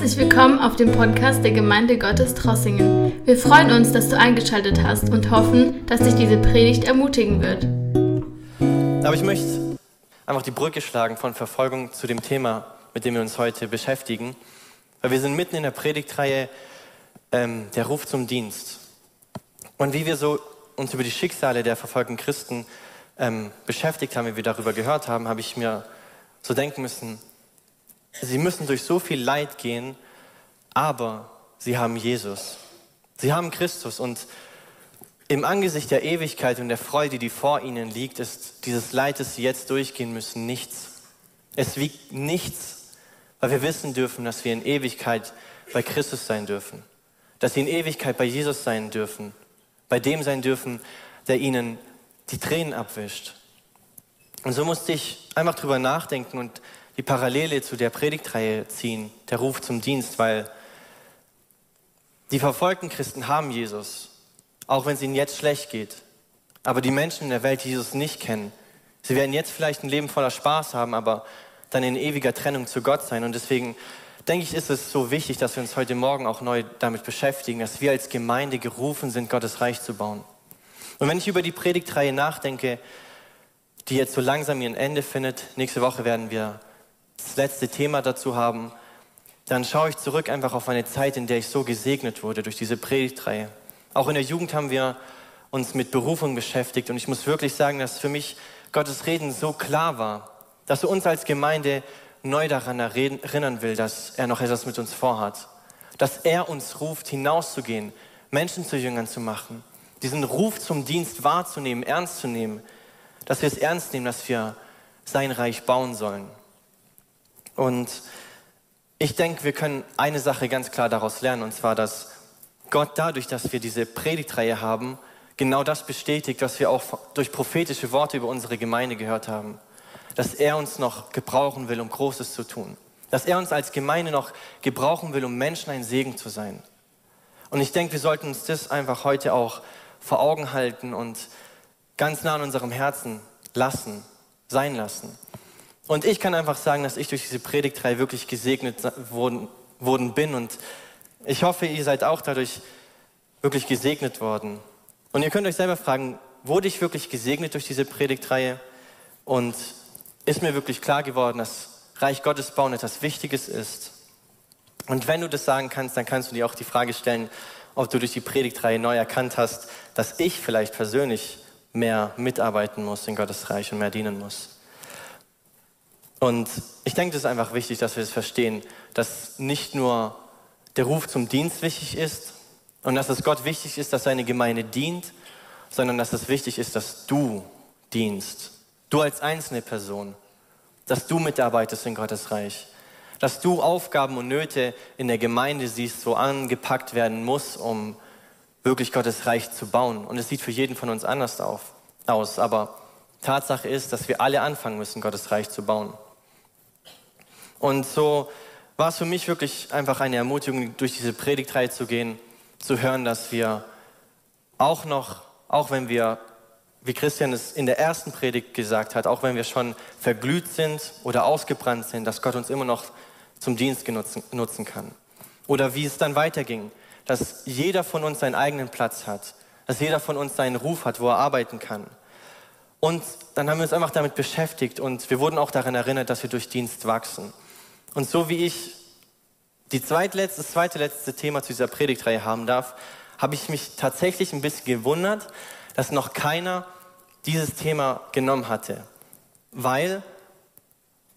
Herzlich willkommen auf dem Podcast der Gemeinde Gottes Trossingen. Wir freuen uns, dass du eingeschaltet hast und hoffen, dass dich diese Predigt ermutigen wird. Aber ich möchte einfach die Brücke schlagen von Verfolgung zu dem Thema, mit dem wir uns heute beschäftigen. Weil wir sind mitten in der Predigtreihe ähm, Der Ruf zum Dienst. Und wie wir so uns über die Schicksale der verfolgten Christen ähm, beschäftigt haben, wie wir darüber gehört haben, habe ich mir so denken müssen, sie müssen durch so viel Leid gehen, aber sie haben Jesus. Sie haben Christus und im Angesicht der Ewigkeit und der Freude, die vor ihnen liegt, ist dieses Leid, das sie jetzt durchgehen müssen, nichts. Es wiegt nichts, weil wir wissen dürfen, dass wir in Ewigkeit bei Christus sein dürfen. Dass sie in Ewigkeit bei Jesus sein dürfen. Bei dem sein dürfen, der ihnen die Tränen abwischt. Und so musste ich einfach drüber nachdenken und die Parallele zu der Predigtreihe ziehen, der Ruf zum Dienst, weil die verfolgten Christen haben Jesus, auch wenn es ihnen jetzt schlecht geht. Aber die Menschen in der Welt, die Jesus nicht kennen, sie werden jetzt vielleicht ein Leben voller Spaß haben, aber dann in ewiger Trennung zu Gott sein. Und deswegen denke ich, ist es so wichtig, dass wir uns heute Morgen auch neu damit beschäftigen, dass wir als Gemeinde gerufen sind, Gottes Reich zu bauen. Und wenn ich über die Predigtreihe nachdenke, die jetzt so langsam ihren Ende findet, nächste Woche werden wir das letzte Thema dazu haben, dann schaue ich zurück einfach auf eine Zeit, in der ich so gesegnet wurde durch diese Predigtreihe. Auch in der Jugend haben wir uns mit Berufung beschäftigt und ich muss wirklich sagen, dass für mich Gottes Reden so klar war, dass er uns als Gemeinde neu daran erinnern will, dass er noch etwas mit uns vorhat. Dass er uns ruft, hinauszugehen, Menschen zu Jüngern zu machen, diesen Ruf zum Dienst wahrzunehmen, ernst zu nehmen, dass wir es ernst nehmen, dass wir sein Reich bauen sollen. Und ich denke, wir können eine Sache ganz klar daraus lernen, und zwar, dass Gott dadurch, dass wir diese Predigtreihe haben, genau das bestätigt, was wir auch durch prophetische Worte über unsere Gemeinde gehört haben. Dass er uns noch gebrauchen will, um Großes zu tun. Dass er uns als Gemeinde noch gebrauchen will, um Menschen ein Segen zu sein. Und ich denke, wir sollten uns das einfach heute auch vor Augen halten und ganz nah an unserem Herzen lassen, sein lassen. Und ich kann einfach sagen, dass ich durch diese Predigtreihe wirklich gesegnet worden, worden bin und ich hoffe, ihr seid auch dadurch wirklich gesegnet worden. Und ihr könnt euch selber fragen, wurde ich wirklich gesegnet durch diese Predigtreihe? Und ist mir wirklich klar geworden, dass Reich Gottes bauen etwas Wichtiges ist? Und wenn du das sagen kannst, dann kannst du dir auch die Frage stellen, ob du durch die Predigtreihe neu erkannt hast, dass ich vielleicht persönlich mehr mitarbeiten muss in Gottes Reich und mehr dienen muss. Und ich denke, es ist einfach wichtig, dass wir es verstehen, dass nicht nur der Ruf zum Dienst wichtig ist und dass es Gott wichtig ist, dass seine Gemeinde dient, sondern dass es wichtig ist, dass du dienst. Du als einzelne Person. Dass du mitarbeitest in Gottes Reich. Dass du Aufgaben und Nöte in der Gemeinde siehst, wo angepackt werden muss, um wirklich Gottes Reich zu bauen. Und es sieht für jeden von uns anders auf, aus. Aber Tatsache ist, dass wir alle anfangen müssen, Gottes Reich zu bauen. Und so war es für mich wirklich einfach eine Ermutigung, durch diese Predigtreihe zu gehen, zu hören, dass wir auch noch, auch wenn wir, wie Christian es in der ersten Predigt gesagt hat, auch wenn wir schon verglüht sind oder ausgebrannt sind, dass Gott uns immer noch zum Dienst nutzen kann. Oder wie es dann weiterging, dass jeder von uns seinen eigenen Platz hat, dass jeder von uns seinen Ruf hat, wo er arbeiten kann. Und dann haben wir uns einfach damit beschäftigt und wir wurden auch daran erinnert, dass wir durch Dienst wachsen. Und so wie ich die zweitletzte, das zweite letzte Thema zu dieser Predigtreihe haben darf, habe ich mich tatsächlich ein bisschen gewundert, dass noch keiner dieses Thema genommen hatte. Weil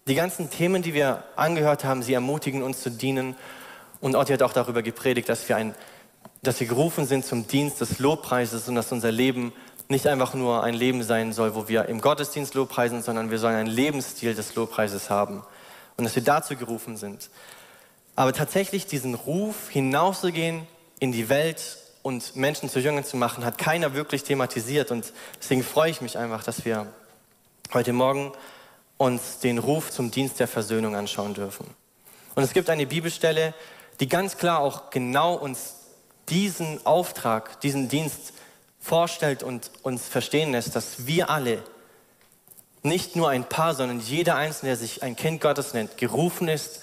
die ganzen Themen, die wir angehört haben, sie ermutigen uns zu dienen. Und Otti hat auch darüber gepredigt, dass wir, ein, dass wir gerufen sind zum Dienst des Lobpreises und dass unser Leben nicht einfach nur ein Leben sein soll, wo wir im Gottesdienst Lobpreisen, sondern wir sollen einen Lebensstil des Lobpreises haben und dass wir dazu gerufen sind. Aber tatsächlich diesen Ruf hinauszugehen in die Welt und Menschen zu Jüngern zu machen, hat keiner wirklich thematisiert. Und deswegen freue ich mich einfach, dass wir heute Morgen uns den Ruf zum Dienst der Versöhnung anschauen dürfen. Und es gibt eine Bibelstelle, die ganz klar auch genau uns diesen Auftrag, diesen Dienst vorstellt und uns verstehen lässt, dass wir alle nicht nur ein Paar, sondern jeder Einzelne, der sich ein Kind Gottes nennt, gerufen ist,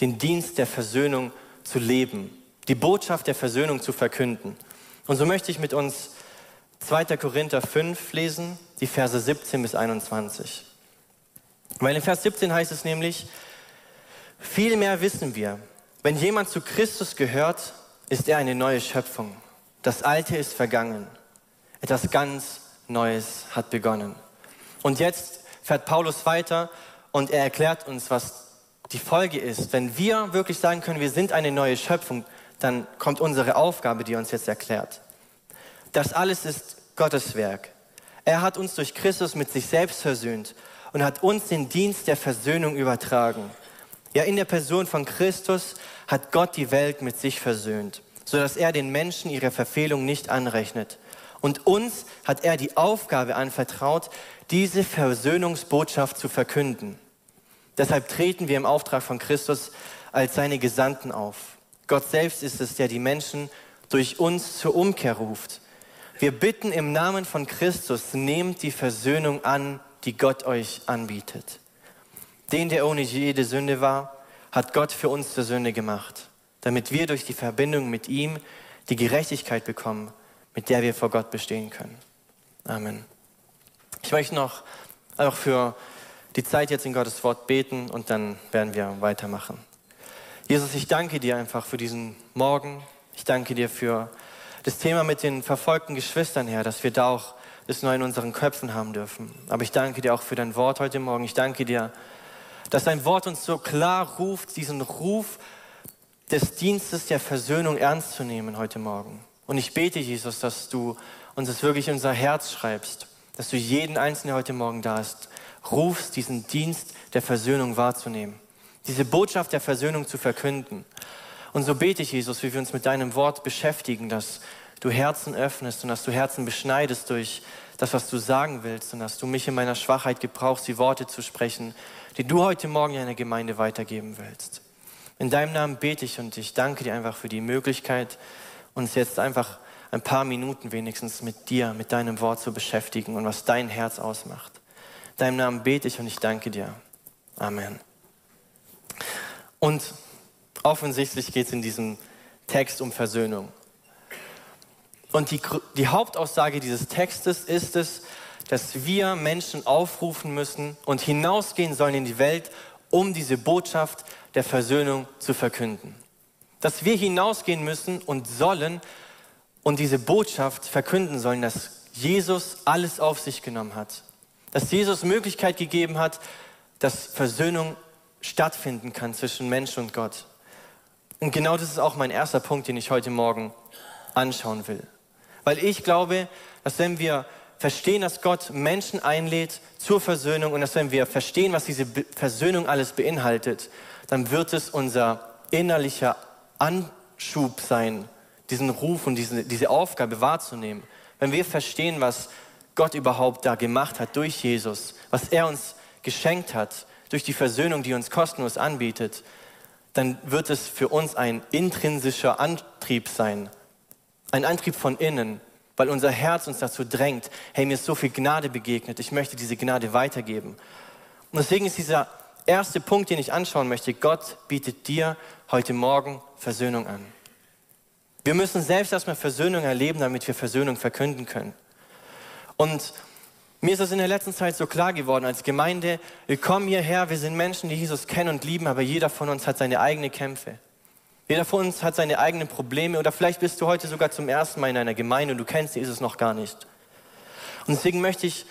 den Dienst der Versöhnung zu leben, die Botschaft der Versöhnung zu verkünden. Und so möchte ich mit uns 2. Korinther 5 lesen, die Verse 17 bis 21. Weil in Vers 17 heißt es nämlich, vielmehr wissen wir, wenn jemand zu Christus gehört, ist er eine neue Schöpfung. Das Alte ist vergangen. Etwas ganz Neues hat begonnen. Und jetzt fährt Paulus weiter und er erklärt uns, was die Folge ist. Wenn wir wirklich sagen können, wir sind eine neue Schöpfung, dann kommt unsere Aufgabe, die uns jetzt erklärt. Das alles ist Gottes Werk. Er hat uns durch Christus mit sich selbst versöhnt und hat uns den Dienst der Versöhnung übertragen. Ja, in der Person von Christus hat Gott die Welt mit sich versöhnt, sodass er den Menschen ihre Verfehlung nicht anrechnet. Und uns hat er die Aufgabe anvertraut, diese Versöhnungsbotschaft zu verkünden. Deshalb treten wir im Auftrag von Christus als seine Gesandten auf. Gott selbst ist es, der die Menschen durch uns zur Umkehr ruft. Wir bitten im Namen von Christus, nehmt die Versöhnung an, die Gott euch anbietet. Den, der ohne jede Sünde war, hat Gott für uns zur Sünde gemacht, damit wir durch die Verbindung mit ihm die Gerechtigkeit bekommen, mit der wir vor Gott bestehen können. Amen. Ich möchte noch auch für die Zeit jetzt in Gottes Wort beten und dann werden wir weitermachen. Jesus, ich danke dir einfach für diesen Morgen. Ich danke dir für das Thema mit den verfolgten Geschwistern, Herr, dass wir da auch das neu in unseren Köpfen haben dürfen. Aber ich danke dir auch für dein Wort heute Morgen. Ich danke dir, dass dein Wort uns so klar ruft, diesen Ruf des Dienstes der Versöhnung ernst zu nehmen heute Morgen. Und ich bete, Jesus, dass du uns das wirklich in unser Herz schreibst, dass du jeden Einzelnen, der heute Morgen da ist, rufst, diesen Dienst der Versöhnung wahrzunehmen, diese Botschaft der Versöhnung zu verkünden. Und so bete ich, Jesus, wie wir uns mit deinem Wort beschäftigen, dass du Herzen öffnest und dass du Herzen beschneidest durch das, was du sagen willst und dass du mich in meiner Schwachheit gebrauchst, die Worte zu sprechen, die du heute Morgen in der Gemeinde weitergeben willst. In deinem Namen bete ich und ich danke dir einfach für die Möglichkeit, uns jetzt einfach ein paar Minuten wenigstens mit dir, mit deinem Wort zu beschäftigen und was dein Herz ausmacht. In deinem Namen bete ich und ich danke dir. Amen. Und offensichtlich geht es in diesem Text um Versöhnung. Und die, die Hauptaussage dieses Textes ist es, dass wir Menschen aufrufen müssen und hinausgehen sollen in die Welt, um diese Botschaft der Versöhnung zu verkünden dass wir hinausgehen müssen und sollen und diese Botschaft verkünden sollen, dass Jesus alles auf sich genommen hat. Dass Jesus Möglichkeit gegeben hat, dass Versöhnung stattfinden kann zwischen Mensch und Gott. Und genau das ist auch mein erster Punkt, den ich heute Morgen anschauen will. Weil ich glaube, dass wenn wir verstehen, dass Gott Menschen einlädt zur Versöhnung und dass wenn wir verstehen, was diese Versöhnung alles beinhaltet, dann wird es unser innerlicher Anschub sein, diesen Ruf und diese, diese Aufgabe wahrzunehmen. Wenn wir verstehen, was Gott überhaupt da gemacht hat durch Jesus, was er uns geschenkt hat, durch die Versöhnung, die uns kostenlos anbietet, dann wird es für uns ein intrinsischer Antrieb sein. Ein Antrieb von innen, weil unser Herz uns dazu drängt, hey, mir ist so viel Gnade begegnet, ich möchte diese Gnade weitergeben. Und deswegen ist dieser erste Punkt, den ich anschauen möchte, Gott bietet dir heute Morgen Versöhnung an. Wir müssen selbst erstmal Versöhnung erleben, damit wir Versöhnung verkünden können. Und mir ist es in der letzten Zeit so klar geworden, als Gemeinde, wir kommen hierher, wir sind Menschen, die Jesus kennen und lieben, aber jeder von uns hat seine eigenen Kämpfe. Jeder von uns hat seine eigenen Probleme oder vielleicht bist du heute sogar zum ersten Mal in einer Gemeinde und du kennst Jesus noch gar nicht. Und deswegen möchte ich,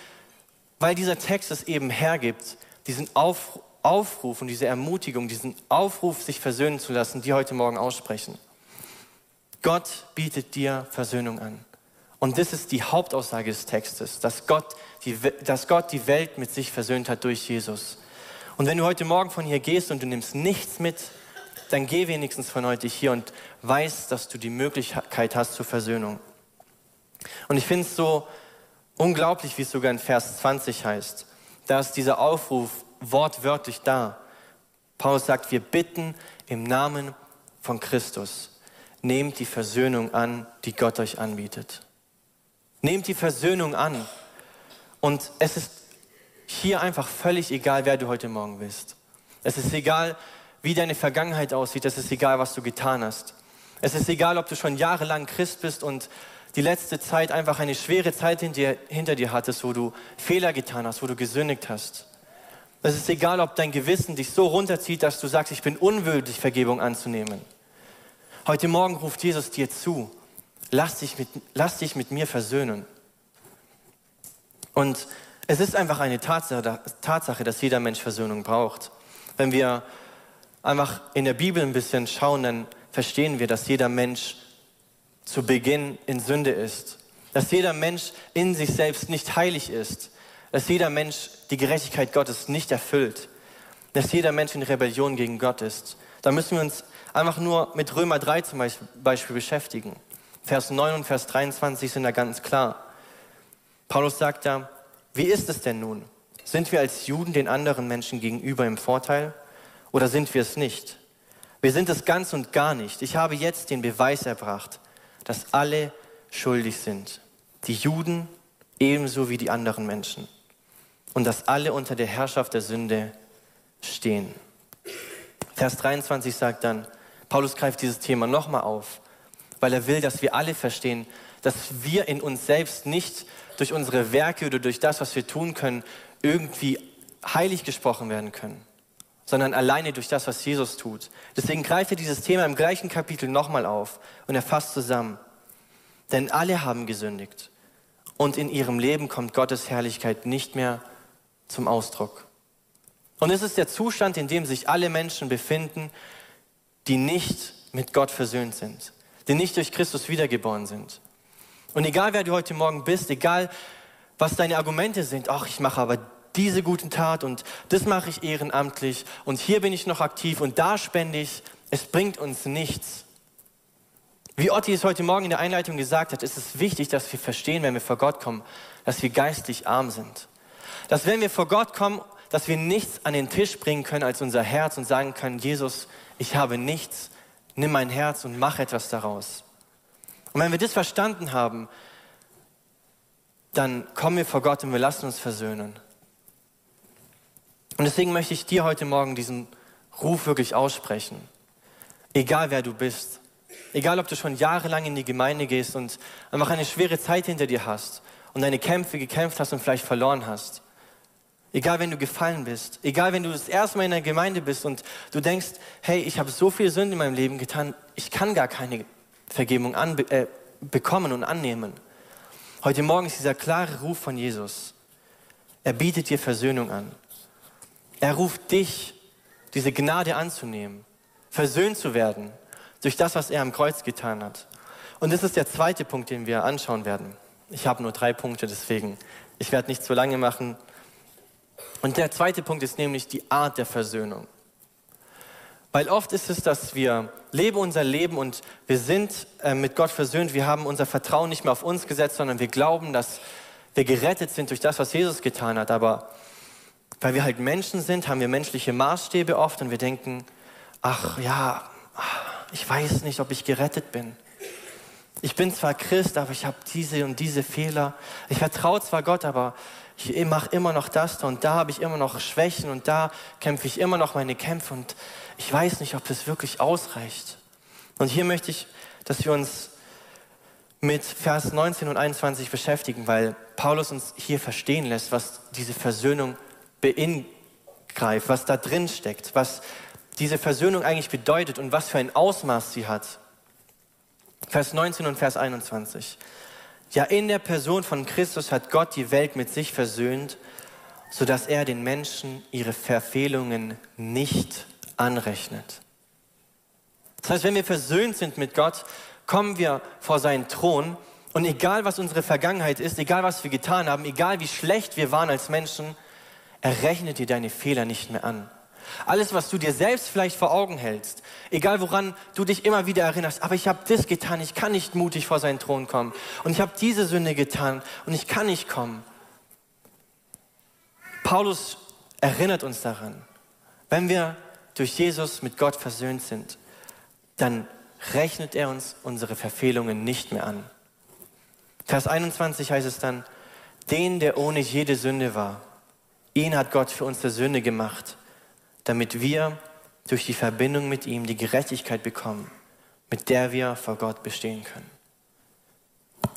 weil dieser Text es eben hergibt, diesen Aufruf, Aufruf und diese Ermutigung, diesen Aufruf, sich versöhnen zu lassen, die heute Morgen aussprechen. Gott bietet dir Versöhnung an. Und das ist die Hauptaussage des Textes, dass Gott, die, dass Gott die Welt mit sich versöhnt hat durch Jesus. Und wenn du heute Morgen von hier gehst und du nimmst nichts mit, dann geh wenigstens von heute hier und weißt, dass du die Möglichkeit hast zur Versöhnung. Und ich finde es so unglaublich, wie es sogar in Vers 20 heißt. Da ist dieser Aufruf, wortwörtlich da. Paulus sagt, wir bitten im Namen von Christus. Nehmt die Versöhnung an, die Gott euch anbietet. Nehmt die Versöhnung an. Und es ist hier einfach völlig egal, wer du heute Morgen bist. Es ist egal, wie deine Vergangenheit aussieht. Es ist egal, was du getan hast. Es ist egal, ob du schon jahrelang Christ bist und die letzte Zeit einfach eine schwere Zeit hinter dir hattest, wo du Fehler getan hast, wo du gesündigt hast. Es ist egal, ob dein Gewissen dich so runterzieht, dass du sagst, ich bin unwürdig, Vergebung anzunehmen. Heute Morgen ruft Jesus dir zu, lass dich mit, lass dich mit mir versöhnen. Und es ist einfach eine Tatsache, dass jeder Mensch Versöhnung braucht. Wenn wir einfach in der Bibel ein bisschen schauen, dann verstehen wir, dass jeder Mensch zu Beginn in Sünde ist. Dass jeder Mensch in sich selbst nicht heilig ist. Dass jeder Mensch die Gerechtigkeit Gottes nicht erfüllt. Dass jeder Mensch in Rebellion gegen Gott ist. Da müssen wir uns einfach nur mit Römer 3 zum Beispiel beschäftigen. Vers 9 und Vers 23 sind da ganz klar. Paulus sagt da, wie ist es denn nun? Sind wir als Juden den anderen Menschen gegenüber im Vorteil oder sind wir es nicht? Wir sind es ganz und gar nicht. Ich habe jetzt den Beweis erbracht, dass alle schuldig sind. Die Juden ebenso wie die anderen Menschen. Und dass alle unter der Herrschaft der Sünde stehen. Vers 23 sagt dann, Paulus greift dieses Thema nochmal auf, weil er will, dass wir alle verstehen, dass wir in uns selbst nicht durch unsere Werke oder durch das, was wir tun können, irgendwie heilig gesprochen werden können sondern alleine durch das, was Jesus tut. Deswegen greift er dieses Thema im gleichen Kapitel nochmal auf und er fasst zusammen. Denn alle haben gesündigt und in ihrem Leben kommt Gottes Herrlichkeit nicht mehr zum Ausdruck. Und es ist der Zustand, in dem sich alle Menschen befinden, die nicht mit Gott versöhnt sind, die nicht durch Christus wiedergeboren sind. Und egal wer du heute Morgen bist, egal was deine Argumente sind, ach, ich mache aber diese guten Tat und das mache ich ehrenamtlich und hier bin ich noch aktiv und da spende ich. Es bringt uns nichts. Wie Otti es heute Morgen in der Einleitung gesagt hat, ist es wichtig, dass wir verstehen, wenn wir vor Gott kommen, dass wir geistlich arm sind. Dass wenn wir vor Gott kommen, dass wir nichts an den Tisch bringen können als unser Herz und sagen können, Jesus, ich habe nichts, nimm mein Herz und mach etwas daraus. Und wenn wir das verstanden haben, dann kommen wir vor Gott und wir lassen uns versöhnen. Und deswegen möchte ich dir heute Morgen diesen Ruf wirklich aussprechen. Egal wer du bist, egal ob du schon jahrelang in die Gemeinde gehst und einfach eine schwere Zeit hinter dir hast und deine Kämpfe gekämpft hast und vielleicht verloren hast. Egal, wenn du gefallen bist, egal, wenn du das erste Mal in der Gemeinde bist und du denkst, hey, ich habe so viel Sünde in meinem Leben getan, ich kann gar keine Vergebung an, äh, bekommen und annehmen. Heute Morgen ist dieser klare Ruf von Jesus. Er bietet dir Versöhnung an. Er ruft dich, diese Gnade anzunehmen, versöhnt zu werden durch das, was er am Kreuz getan hat. Und das ist der zweite Punkt, den wir anschauen werden. Ich habe nur drei Punkte, deswegen, ich werde nicht zu lange machen. Und der zweite Punkt ist nämlich die Art der Versöhnung. Weil oft ist es, dass wir leben unser Leben und wir sind äh, mit Gott versöhnt. Wir haben unser Vertrauen nicht mehr auf uns gesetzt, sondern wir glauben, dass wir gerettet sind durch das, was Jesus getan hat. Aber weil wir halt Menschen sind, haben wir menschliche Maßstäbe oft und wir denken, ach ja, ich weiß nicht, ob ich gerettet bin. Ich bin zwar Christ, aber ich habe diese und diese Fehler. Ich vertraue zwar Gott, aber ich mache immer noch das und da habe ich immer noch Schwächen und da kämpfe ich immer noch meine Kämpfe und ich weiß nicht, ob das wirklich ausreicht. Und hier möchte ich, dass wir uns mit Vers 19 und 21 beschäftigen, weil Paulus uns hier verstehen lässt, was diese Versöhnung beingreift, was da drin steckt, was diese Versöhnung eigentlich bedeutet und was für ein Ausmaß sie hat. Vers 19 und Vers 21. Ja, in der Person von Christus hat Gott die Welt mit sich versöhnt, sodass er den Menschen ihre Verfehlungen nicht anrechnet. Das heißt, wenn wir versöhnt sind mit Gott, kommen wir vor seinen Thron und egal was unsere Vergangenheit ist, egal was wir getan haben, egal wie schlecht wir waren als Menschen, er rechnet dir deine Fehler nicht mehr an. Alles, was du dir selbst vielleicht vor Augen hältst, egal woran du dich immer wieder erinnerst, aber ich habe das getan, ich kann nicht mutig vor seinen Thron kommen und ich habe diese Sünde getan und ich kann nicht kommen. Paulus erinnert uns daran, wenn wir durch Jesus mit Gott versöhnt sind, dann rechnet er uns unsere Verfehlungen nicht mehr an. Vers 21 heißt es dann, den, der ohne jede Sünde war Ihn hat Gott für unsere Sünde gemacht, damit wir durch die Verbindung mit ihm die Gerechtigkeit bekommen, mit der wir vor Gott bestehen können.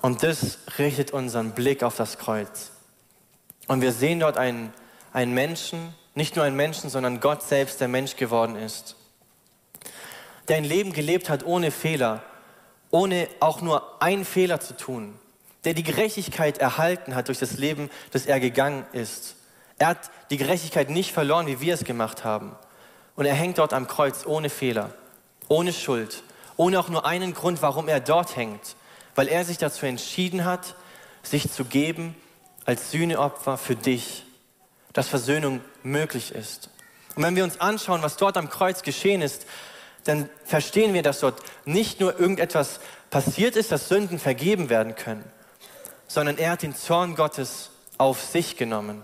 Und das richtet unseren Blick auf das Kreuz. Und wir sehen dort einen, einen Menschen, nicht nur einen Menschen, sondern Gott selbst, der Mensch geworden ist, der ein Leben gelebt hat ohne Fehler, ohne auch nur einen Fehler zu tun, der die Gerechtigkeit erhalten hat durch das Leben, das er gegangen ist. Er hat die Gerechtigkeit nicht verloren, wie wir es gemacht haben. Und er hängt dort am Kreuz ohne Fehler, ohne Schuld, ohne auch nur einen Grund, warum er dort hängt, weil er sich dazu entschieden hat, sich zu geben als Sühneopfer für dich, dass Versöhnung möglich ist. Und wenn wir uns anschauen, was dort am Kreuz geschehen ist, dann verstehen wir, dass dort nicht nur irgendetwas passiert ist, dass Sünden vergeben werden können, sondern er hat den Zorn Gottes auf sich genommen.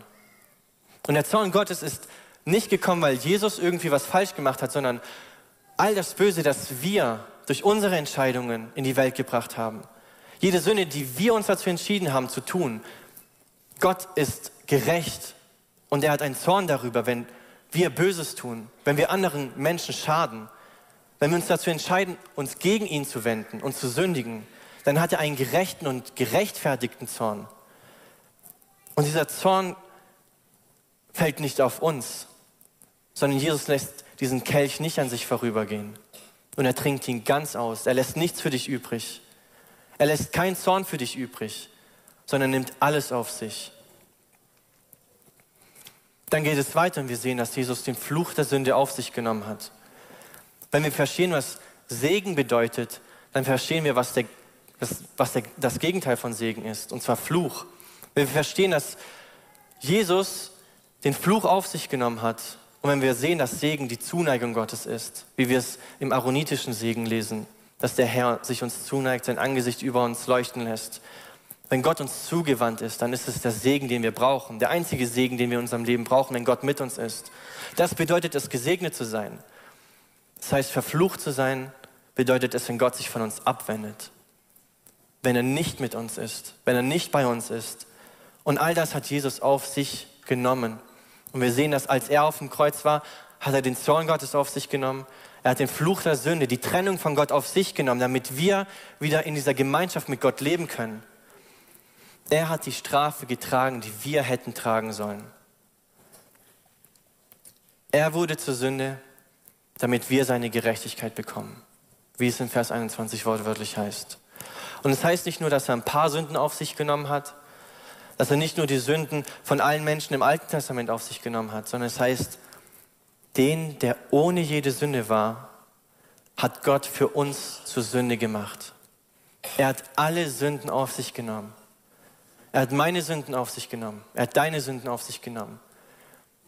Und der Zorn Gottes ist nicht gekommen, weil Jesus irgendwie was falsch gemacht hat, sondern all das Böse, das wir durch unsere Entscheidungen in die Welt gebracht haben. Jede Sünde, die wir uns dazu entschieden haben zu tun. Gott ist gerecht und er hat einen Zorn darüber, wenn wir Böses tun, wenn wir anderen Menschen schaden, wenn wir uns dazu entscheiden, uns gegen ihn zu wenden und zu sündigen, dann hat er einen gerechten und gerechtfertigten Zorn. Und dieser Zorn fällt nicht auf uns, sondern Jesus lässt diesen Kelch nicht an sich vorübergehen. Und er trinkt ihn ganz aus. Er lässt nichts für dich übrig. Er lässt keinen Zorn für dich übrig, sondern nimmt alles auf sich. Dann geht es weiter und wir sehen, dass Jesus den Fluch der Sünde auf sich genommen hat. Wenn wir verstehen, was Segen bedeutet, dann verstehen wir, was, der, was, was der, das Gegenteil von Segen ist, und zwar Fluch. Wenn wir verstehen, dass Jesus den Fluch auf sich genommen hat und wenn wir sehen, dass Segen die Zuneigung Gottes ist, wie wir es im aaronitischen Segen lesen, dass der Herr sich uns zuneigt, sein Angesicht über uns leuchten lässt. Wenn Gott uns zugewandt ist, dann ist es der Segen, den wir brauchen, der einzige Segen, den wir in unserem Leben brauchen, wenn Gott mit uns ist. Das bedeutet es, gesegnet zu sein. Das heißt, verflucht zu sein, bedeutet es, wenn Gott sich von uns abwendet. Wenn er nicht mit uns ist, wenn er nicht bei uns ist. Und all das hat Jesus auf sich genommen. Und wir sehen, dass als er auf dem Kreuz war, hat er den Zorn Gottes auf sich genommen. Er hat den Fluch der Sünde, die Trennung von Gott auf sich genommen, damit wir wieder in dieser Gemeinschaft mit Gott leben können. Er hat die Strafe getragen, die wir hätten tragen sollen. Er wurde zur Sünde, damit wir seine Gerechtigkeit bekommen, wie es in Vers 21 wortwörtlich heißt. Und es heißt nicht nur, dass er ein paar Sünden auf sich genommen hat, dass er nicht nur die Sünden von allen Menschen im Alten Testament auf sich genommen hat, sondern es heißt, den, der ohne jede Sünde war, hat Gott für uns zur Sünde gemacht. Er hat alle Sünden auf sich genommen. Er hat meine Sünden auf sich genommen. Er hat deine Sünden auf sich genommen.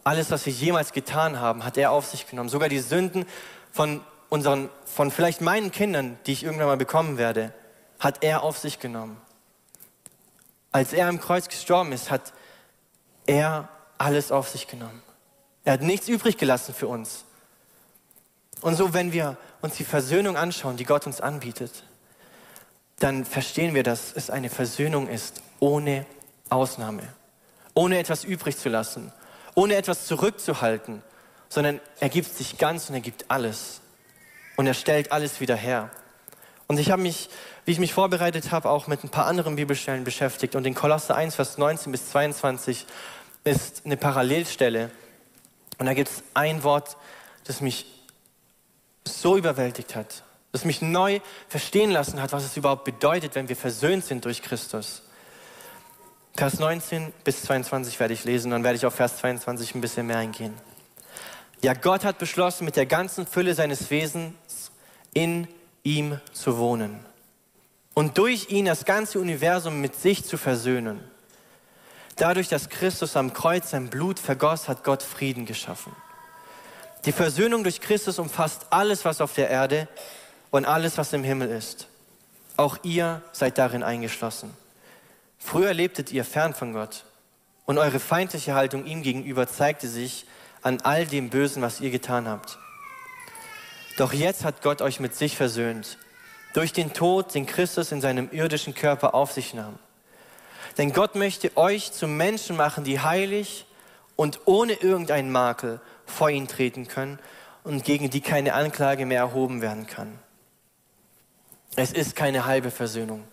Alles, was wir jemals getan haben, hat er auf sich genommen. Sogar die Sünden von unseren, von vielleicht meinen Kindern, die ich irgendwann mal bekommen werde, hat er auf sich genommen. Als er am Kreuz gestorben ist, hat er alles auf sich genommen. Er hat nichts übrig gelassen für uns. Und so, wenn wir uns die Versöhnung anschauen, die Gott uns anbietet, dann verstehen wir, dass es eine Versöhnung ist ohne Ausnahme, ohne etwas übrig zu lassen, ohne etwas zurückzuhalten, sondern er gibt sich ganz und er gibt alles. Und er stellt alles wieder her. Und ich habe mich, wie ich mich vorbereitet habe, auch mit ein paar anderen Bibelstellen beschäftigt. Und in Kolosse 1, Vers 19 bis 22 ist eine Parallelstelle, und da gibt es ein Wort, das mich so überwältigt hat, das mich neu verstehen lassen hat, was es überhaupt bedeutet, wenn wir versöhnt sind durch Christus. Vers 19 bis 22 werde ich lesen, dann werde ich auf Vers 22 ein bisschen mehr eingehen. Ja, Gott hat beschlossen, mit der ganzen Fülle seines Wesens in ihm zu wohnen und durch ihn das ganze Universum mit sich zu versöhnen. Dadurch, dass Christus am Kreuz sein Blut vergoss, hat Gott Frieden geschaffen. Die Versöhnung durch Christus umfasst alles, was auf der Erde und alles, was im Himmel ist. Auch ihr seid darin eingeschlossen. Früher lebtet ihr fern von Gott und eure feindliche Haltung ihm gegenüber zeigte sich an all dem Bösen, was ihr getan habt. Doch jetzt hat Gott euch mit sich versöhnt, durch den Tod, den Christus in seinem irdischen Körper auf sich nahm. Denn Gott möchte euch zu Menschen machen, die heilig und ohne irgendeinen Makel vor ihn treten können und gegen die keine Anklage mehr erhoben werden kann. Es ist keine halbe Versöhnung.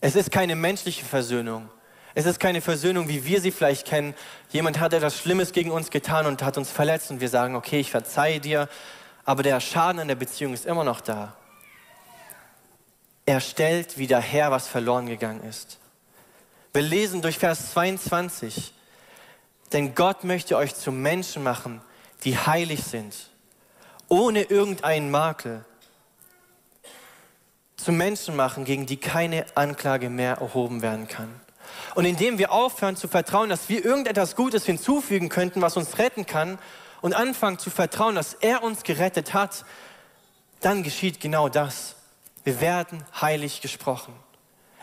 Es ist keine menschliche Versöhnung. Es ist keine Versöhnung, wie wir sie vielleicht kennen. Jemand hat etwas Schlimmes gegen uns getan und hat uns verletzt und wir sagen, okay, ich verzeihe dir, aber der Schaden an der Beziehung ist immer noch da. Er stellt wieder her, was verloren gegangen ist. Wir lesen durch Vers 22, denn Gott möchte euch zu Menschen machen, die heilig sind, ohne irgendeinen Makel zu Menschen machen, gegen die keine Anklage mehr erhoben werden kann. Und indem wir aufhören zu vertrauen, dass wir irgendetwas Gutes hinzufügen könnten, was uns retten kann, und anfangen zu vertrauen, dass er uns gerettet hat, dann geschieht genau das. Wir werden heilig gesprochen.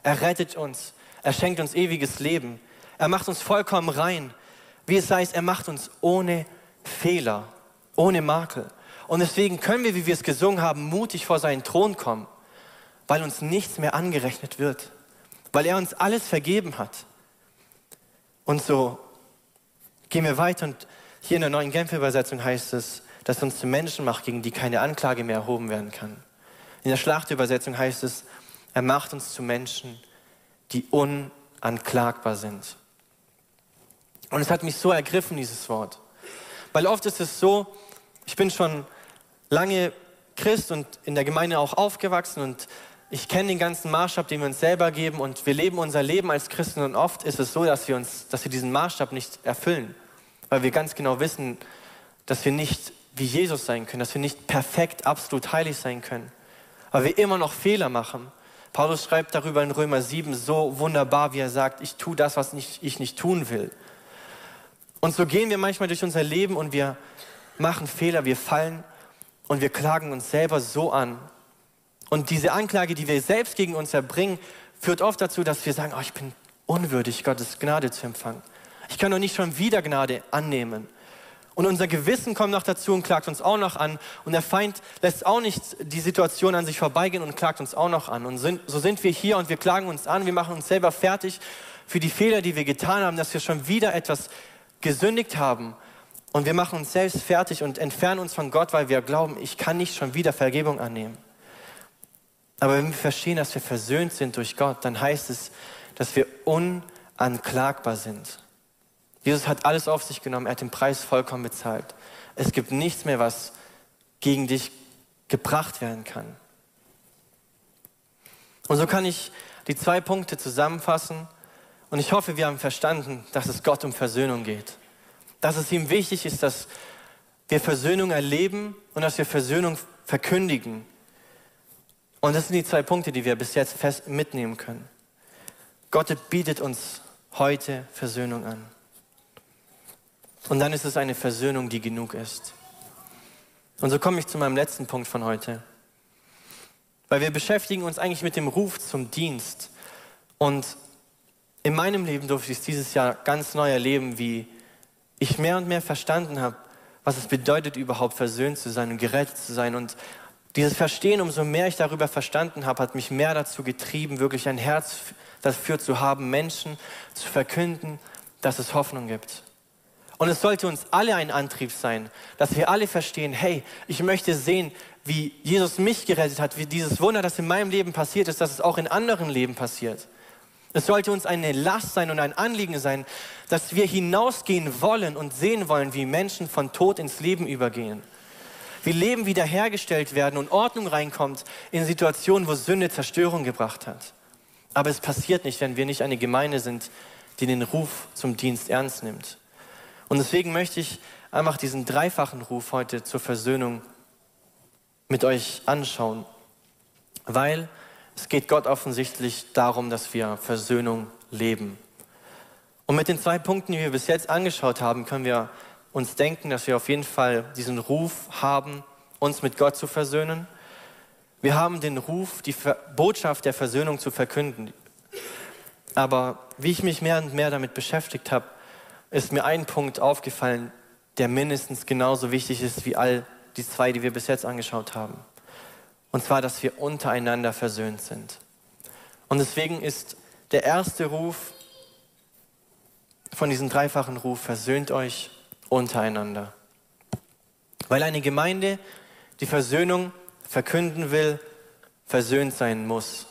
Er rettet uns. Er schenkt uns ewiges Leben. Er macht uns vollkommen rein. Wie es heißt, er macht uns ohne Fehler, ohne Makel. Und deswegen können wir, wie wir es gesungen haben, mutig vor seinen Thron kommen weil uns nichts mehr angerechnet wird, weil er uns alles vergeben hat. Und so gehen wir weiter und hier in der neuen Genfer Übersetzung heißt es, dass uns zu Menschen macht, gegen die keine Anklage mehr erhoben werden kann. In der Schlachtübersetzung heißt es, er macht uns zu Menschen, die unanklagbar sind. Und es hat mich so ergriffen, dieses Wort. Weil oft ist es so, ich bin schon lange Christ und in der Gemeinde auch aufgewachsen und ich kenne den ganzen Maßstab, den wir uns selber geben und wir leben unser Leben als Christen und oft ist es so, dass wir uns, dass wir diesen Maßstab nicht erfüllen, weil wir ganz genau wissen, dass wir nicht wie Jesus sein können, dass wir nicht perfekt, absolut heilig sein können, weil wir immer noch Fehler machen. Paulus schreibt darüber in Römer 7 so wunderbar, wie er sagt, ich tue das, was nicht, ich nicht tun will. Und so gehen wir manchmal durch unser Leben und wir machen Fehler, wir fallen und wir klagen uns selber so an und diese Anklage, die wir selbst gegen uns erbringen, führt oft dazu, dass wir sagen, oh, ich bin unwürdig, Gottes Gnade zu empfangen. Ich kann doch nicht schon wieder Gnade annehmen. Und unser Gewissen kommt noch dazu und klagt uns auch noch an. Und der Feind lässt auch nicht die Situation an sich vorbeigehen und klagt uns auch noch an. Und sind, so sind wir hier und wir klagen uns an. Wir machen uns selber fertig für die Fehler, die wir getan haben, dass wir schon wieder etwas gesündigt haben. Und wir machen uns selbst fertig und entfernen uns von Gott, weil wir glauben, ich kann nicht schon wieder Vergebung annehmen. Aber wenn wir verstehen, dass wir versöhnt sind durch Gott, dann heißt es, dass wir unanklagbar sind. Jesus hat alles auf sich genommen, er hat den Preis vollkommen bezahlt. Es gibt nichts mehr, was gegen dich gebracht werden kann. Und so kann ich die zwei Punkte zusammenfassen. Und ich hoffe, wir haben verstanden, dass es Gott um Versöhnung geht. Dass es ihm wichtig ist, dass wir Versöhnung erleben und dass wir Versöhnung verkündigen. Und das sind die zwei Punkte, die wir bis jetzt fest mitnehmen können. Gott bietet uns heute Versöhnung an. Und dann ist es eine Versöhnung, die genug ist. Und so komme ich zu meinem letzten Punkt von heute. Weil wir beschäftigen uns eigentlich mit dem Ruf zum Dienst. Und in meinem Leben durfte ich es dieses Jahr ganz neu erleben, wie ich mehr und mehr verstanden habe, was es bedeutet, überhaupt versöhnt zu sein und gerettet zu sein. Und dieses Verstehen, umso mehr ich darüber verstanden habe, hat mich mehr dazu getrieben, wirklich ein Herz dafür zu haben, Menschen zu verkünden, dass es Hoffnung gibt. Und es sollte uns alle ein Antrieb sein, dass wir alle verstehen, hey, ich möchte sehen, wie Jesus mich gerettet hat, wie dieses Wunder, das in meinem Leben passiert ist, dass es auch in anderen Leben passiert. Es sollte uns eine Last sein und ein Anliegen sein, dass wir hinausgehen wollen und sehen wollen, wie Menschen von Tod ins Leben übergehen wie Leben wiederhergestellt werden und Ordnung reinkommt in Situationen, wo Sünde Zerstörung gebracht hat. Aber es passiert nicht, wenn wir nicht eine Gemeinde sind, die den Ruf zum Dienst ernst nimmt. Und deswegen möchte ich einfach diesen dreifachen Ruf heute zur Versöhnung mit euch anschauen, weil es geht Gott offensichtlich darum, dass wir Versöhnung leben. Und mit den zwei Punkten, die wir bis jetzt angeschaut haben, können wir uns denken, dass wir auf jeden Fall diesen Ruf haben, uns mit Gott zu versöhnen. Wir haben den Ruf, die Botschaft der Versöhnung zu verkünden. Aber wie ich mich mehr und mehr damit beschäftigt habe, ist mir ein Punkt aufgefallen, der mindestens genauso wichtig ist wie all die zwei, die wir bis jetzt angeschaut haben. Und zwar, dass wir untereinander versöhnt sind. Und deswegen ist der erste Ruf von diesem dreifachen Ruf, versöhnt euch untereinander. Weil eine Gemeinde, die Versöhnung verkünden will, versöhnt sein muss.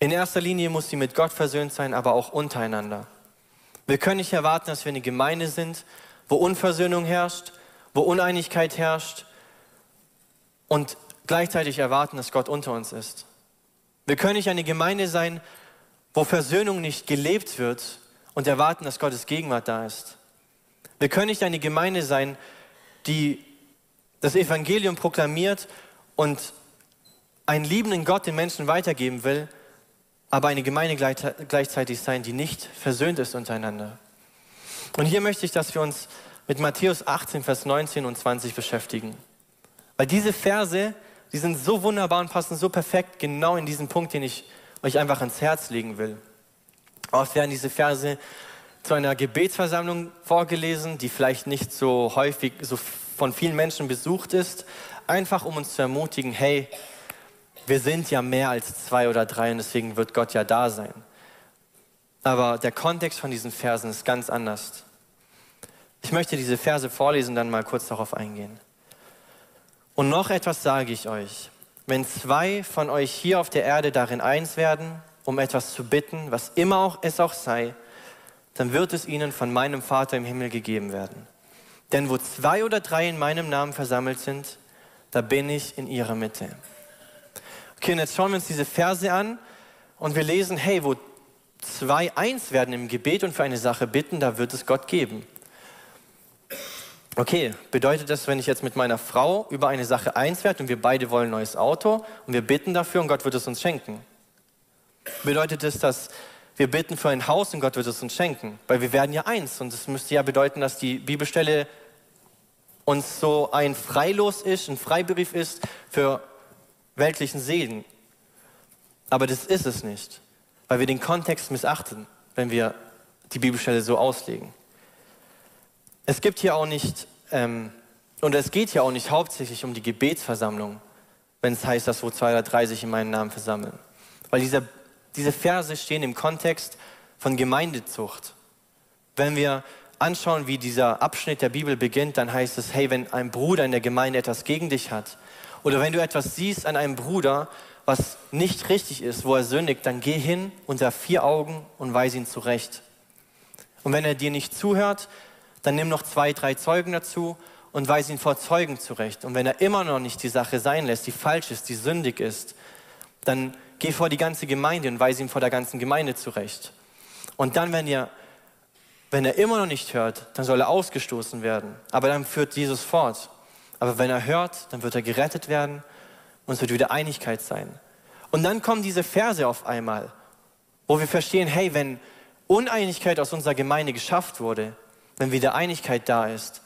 In erster Linie muss sie mit Gott versöhnt sein, aber auch untereinander. Wir können nicht erwarten, dass wir eine Gemeinde sind, wo Unversöhnung herrscht, wo Uneinigkeit herrscht und gleichzeitig erwarten, dass Gott unter uns ist. Wir können nicht eine Gemeinde sein, wo Versöhnung nicht gelebt wird und erwarten, dass Gottes Gegenwart da ist. Wir können nicht eine Gemeinde sein, die das Evangelium proklamiert und einen liebenden Gott den Menschen weitergeben will, aber eine Gemeinde gleichzeitig sein, die nicht versöhnt ist untereinander. Und hier möchte ich, dass wir uns mit Matthäus 18, Vers 19 und 20 beschäftigen. Weil diese Verse, die sind so wunderbar und passen so perfekt genau in diesen Punkt, den ich euch einfach ans Herz legen will. Oft werden diese Verse zu einer Gebetsversammlung vorgelesen, die vielleicht nicht so häufig, so von vielen Menschen besucht ist, einfach um uns zu ermutigen, hey, wir sind ja mehr als zwei oder drei und deswegen wird Gott ja da sein. Aber der Kontext von diesen Versen ist ganz anders. Ich möchte diese Verse vorlesen und dann mal kurz darauf eingehen. Und noch etwas sage ich euch. Wenn zwei von euch hier auf der Erde darin eins werden, um etwas zu bitten, was immer auch es auch sei, dann wird es ihnen von meinem Vater im Himmel gegeben werden. Denn wo zwei oder drei in meinem Namen versammelt sind, da bin ich in ihrer Mitte. Okay, und jetzt schauen wir uns diese Verse an und wir lesen, hey, wo zwei eins werden im Gebet und für eine Sache bitten, da wird es Gott geben. Okay, bedeutet das, wenn ich jetzt mit meiner Frau über eine Sache eins werde und wir beide wollen ein neues Auto und wir bitten dafür und Gott wird es uns schenken? Bedeutet es, dass wir bitten für ein Haus und Gott wird es uns schenken? Weil wir werden ja eins und das müsste ja bedeuten, dass die Bibelstelle uns so ein Freilos ist, ein Freibrief ist für weltlichen Segen. Aber das ist es nicht, weil wir den Kontext missachten, wenn wir die Bibelstelle so auslegen. Es gibt hier auch nicht, ähm, und es geht hier auch nicht hauptsächlich um die Gebetsversammlung, wenn es heißt, dass wo zwei oder drei sich in meinen Namen versammeln. Weil diese, diese Verse stehen im Kontext von Gemeindezucht. Wenn wir anschauen, wie dieser Abschnitt der Bibel beginnt, dann heißt es, hey, wenn ein Bruder in der Gemeinde etwas gegen dich hat, oder wenn du etwas siehst an einem Bruder, was nicht richtig ist, wo er sündigt, dann geh hin unter vier Augen und weise ihn zurecht. Und wenn er dir nicht zuhört, dann nimm noch zwei, drei Zeugen dazu und weise ihn vor Zeugen zurecht. Und wenn er immer noch nicht die Sache sein lässt, die falsch ist, die sündig ist, dann geh vor die ganze Gemeinde und weise ihn vor der ganzen Gemeinde zurecht. Und dann, wenn er, wenn er immer noch nicht hört, dann soll er ausgestoßen werden. Aber dann führt Jesus fort. Aber wenn er hört, dann wird er gerettet werden und es wird wieder Einigkeit sein. Und dann kommen diese Verse auf einmal, wo wir verstehen, hey, wenn Uneinigkeit aus unserer Gemeinde geschafft wurde, wenn wieder Einigkeit da ist,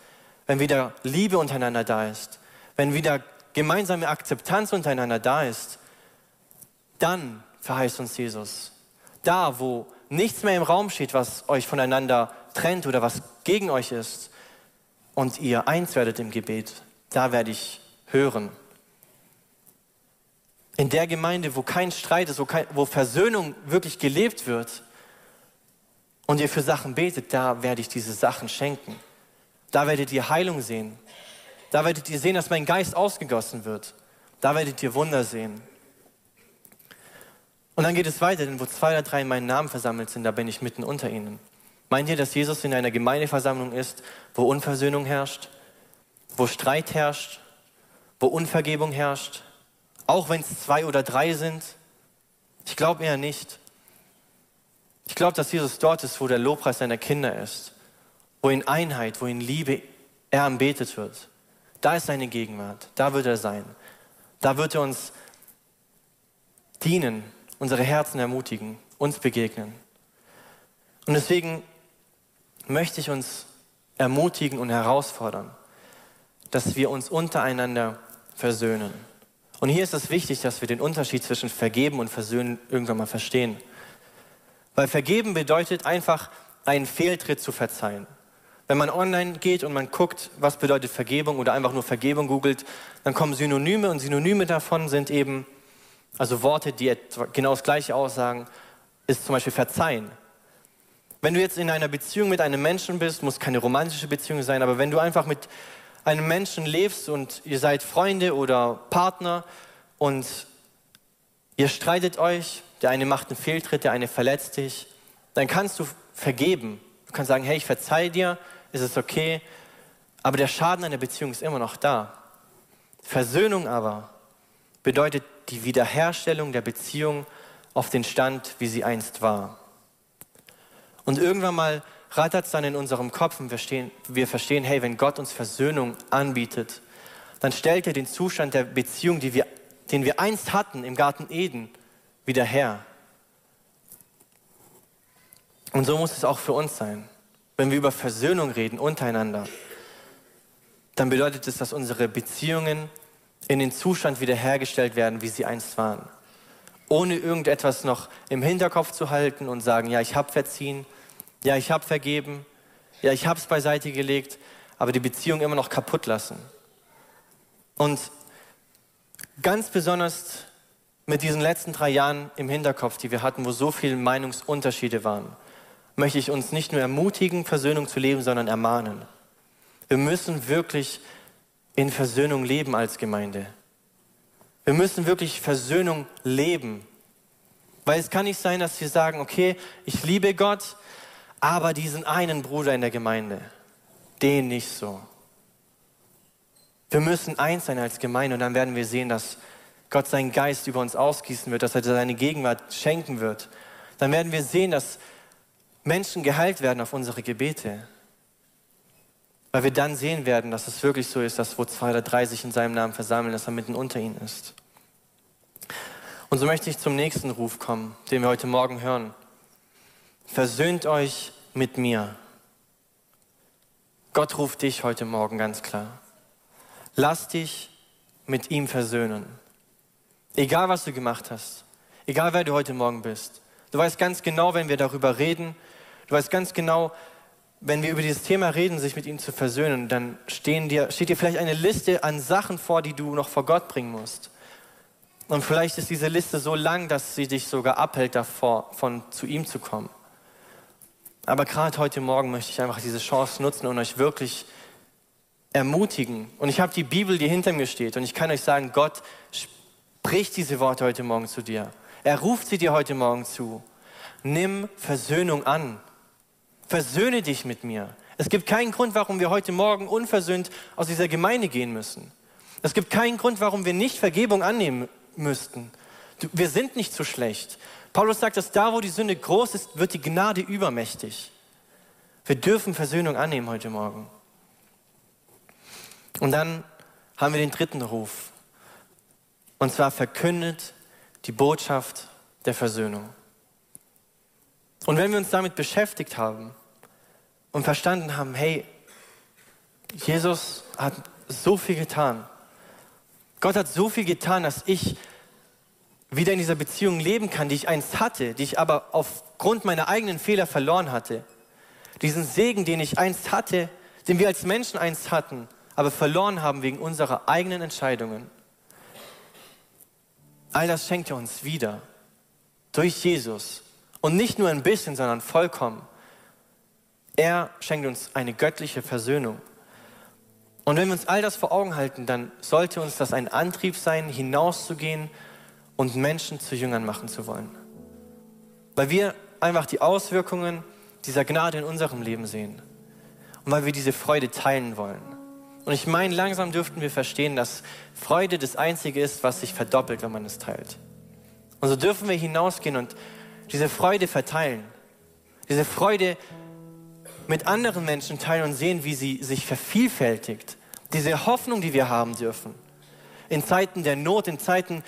wenn wieder Liebe untereinander da ist, wenn wieder gemeinsame Akzeptanz untereinander da ist, dann verheißt uns Jesus. Da, wo nichts mehr im Raum steht, was euch voneinander trennt oder was gegen euch ist, und ihr eins werdet im Gebet, da werde ich hören. In der Gemeinde, wo kein Streit ist, wo, kein, wo Versöhnung wirklich gelebt wird, und ihr für Sachen betet, da werde ich diese Sachen schenken. Da werdet ihr Heilung sehen. Da werdet ihr sehen, dass mein Geist ausgegossen wird. Da werdet ihr Wunder sehen. Und dann geht es weiter, denn wo zwei oder drei in meinen Namen versammelt sind, da bin ich mitten unter ihnen. Meint ihr, dass Jesus in einer Gemeindeversammlung ist, wo Unversöhnung herrscht, wo Streit herrscht, wo Unvergebung herrscht, auch wenn es zwei oder drei sind? Ich glaube eher nicht. Ich glaube, dass Jesus dort ist, wo der Lobpreis seiner Kinder ist, wo in Einheit, wo in Liebe er anbetet wird. Da ist seine Gegenwart, da wird er sein. Da wird er uns dienen, unsere Herzen ermutigen, uns begegnen. Und deswegen möchte ich uns ermutigen und herausfordern, dass wir uns untereinander versöhnen. Und hier ist es wichtig, dass wir den Unterschied zwischen vergeben und versöhnen irgendwann mal verstehen. Weil vergeben bedeutet einfach, einen Fehltritt zu verzeihen. Wenn man online geht und man guckt, was bedeutet Vergebung oder einfach nur Vergebung googelt, dann kommen Synonyme und Synonyme davon sind eben, also Worte, die genau das Gleiche aussagen, ist zum Beispiel verzeihen. Wenn du jetzt in einer Beziehung mit einem Menschen bist, muss keine romantische Beziehung sein, aber wenn du einfach mit einem Menschen lebst und ihr seid Freunde oder Partner und ihr streitet euch, der eine macht einen Fehltritt, der eine verletzt dich, dann kannst du vergeben. Du kannst sagen, hey, ich verzeih dir, ist es okay, aber der Schaden der Beziehung ist immer noch da. Versöhnung aber bedeutet die Wiederherstellung der Beziehung auf den Stand, wie sie einst war. Und irgendwann mal rattert es dann in unserem Kopf und wir, stehen, wir verstehen, hey, wenn Gott uns Versöhnung anbietet, dann stellt er den Zustand der Beziehung, wir, den wir einst hatten im Garten Eden, wieder her. Und so muss es auch für uns sein. Wenn wir über Versöhnung reden untereinander, dann bedeutet es, dass unsere Beziehungen in den Zustand wiederhergestellt werden, wie sie einst waren. Ohne irgendetwas noch im Hinterkopf zu halten und sagen, ja, ich habe verziehen, ja, ich habe vergeben, ja, ich habe es beiseite gelegt, aber die Beziehung immer noch kaputt lassen. Und ganz besonders mit diesen letzten drei Jahren im Hinterkopf, die wir hatten, wo so viele Meinungsunterschiede waren, möchte ich uns nicht nur ermutigen, Versöhnung zu leben, sondern ermahnen. Wir müssen wirklich in Versöhnung leben als Gemeinde. Wir müssen wirklich Versöhnung leben. Weil es kann nicht sein, dass wir sagen, okay, ich liebe Gott, aber diesen einen Bruder in der Gemeinde, den nicht so. Wir müssen eins sein als Gemeinde und dann werden wir sehen, dass Gott seinen Geist über uns ausgießen wird, dass er seine Gegenwart schenken wird. Dann werden wir sehen, dass Menschen geheilt werden auf unsere Gebete. Weil wir dann sehen werden, dass es wirklich so ist, dass wo zwei oder drei sich in seinem Namen versammeln, dass er mitten unter ihnen ist. Und so möchte ich zum nächsten Ruf kommen, den wir heute Morgen hören. Versöhnt euch mit mir. Gott ruft dich heute Morgen ganz klar. Lass dich mit ihm versöhnen. Egal, was du gemacht hast. Egal, wer du heute Morgen bist. Du weißt ganz genau, wenn wir darüber reden, du weißt ganz genau, wenn wir über dieses Thema reden, sich mit ihm zu versöhnen, dann dir, steht dir vielleicht eine Liste an Sachen vor, die du noch vor Gott bringen musst. Und vielleicht ist diese Liste so lang, dass sie dich sogar abhält davor, von zu ihm zu kommen. Aber gerade heute Morgen möchte ich einfach diese Chance nutzen und euch wirklich ermutigen. Und ich habe die Bibel, die hinter mir steht. Und ich kann euch sagen, Gott spricht diese Worte heute Morgen zu dir. Er ruft sie dir heute Morgen zu. Nimm Versöhnung an. Versöhne dich mit mir. Es gibt keinen Grund, warum wir heute Morgen unversöhnt aus dieser Gemeinde gehen müssen. Es gibt keinen Grund, warum wir nicht Vergebung annehmen müssten. Wir sind nicht so schlecht. Paulus sagt, dass da, wo die Sünde groß ist, wird die Gnade übermächtig. Wir dürfen Versöhnung annehmen heute Morgen. Und dann haben wir den dritten Ruf. Und zwar verkündet die Botschaft der Versöhnung. Und wenn wir uns damit beschäftigt haben und verstanden haben, hey, Jesus hat so viel getan. Gott hat so viel getan, dass ich wieder in dieser Beziehung leben kann, die ich einst hatte, die ich aber aufgrund meiner eigenen Fehler verloren hatte. Diesen Segen, den ich einst hatte, den wir als Menschen einst hatten, aber verloren haben wegen unserer eigenen Entscheidungen. All das schenkt er uns wieder durch Jesus. Und nicht nur ein bisschen, sondern vollkommen. Er schenkt uns eine göttliche Versöhnung. Und wenn wir uns all das vor Augen halten, dann sollte uns das ein Antrieb sein, hinauszugehen und Menschen zu Jüngern machen zu wollen. Weil wir einfach die Auswirkungen dieser Gnade in unserem Leben sehen. Und weil wir diese Freude teilen wollen. Und ich meine, langsam dürften wir verstehen, dass Freude das Einzige ist, was sich verdoppelt, wenn man es teilt. Und so dürfen wir hinausgehen und diese Freude verteilen. Diese Freude mit anderen Menschen teilen und sehen, wie sie sich vervielfältigt. Diese Hoffnung, die wir haben dürfen. In Zeiten der Not, in Zeiten,